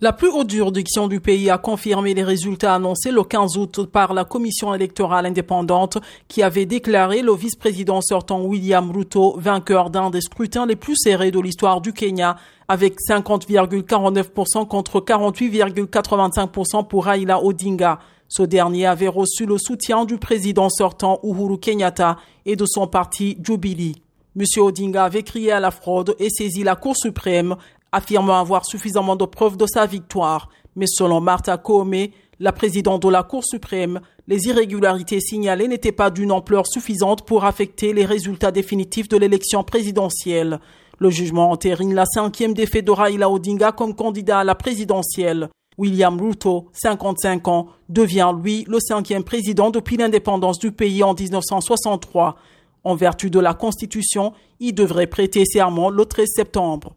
La plus haute juridiction du pays a confirmé les résultats annoncés le 15 août par la commission électorale indépendante qui avait déclaré le vice-président sortant William Ruto vainqueur d'un des scrutins les plus serrés de l'histoire du Kenya avec 50,49% contre 48,85% pour Raila Odinga. Ce dernier avait reçu le soutien du président sortant Uhuru Kenyatta et de son parti Jubilee. M. Odinga avait crié à la fraude et saisi la Cour suprême affirmant avoir suffisamment de preuves de sa victoire. Mais selon Martha Koome, la présidente de la Cour suprême, les irrégularités signalées n'étaient pas d'une ampleur suffisante pour affecter les résultats définitifs de l'élection présidentielle. Le jugement entérine la cinquième défaite de Raila Odinga comme candidat à la présidentielle. William Ruto, 55 ans, devient lui le cinquième président depuis l'indépendance du pays en 1963. En vertu de la Constitution, il devrait prêter serment le 13 septembre.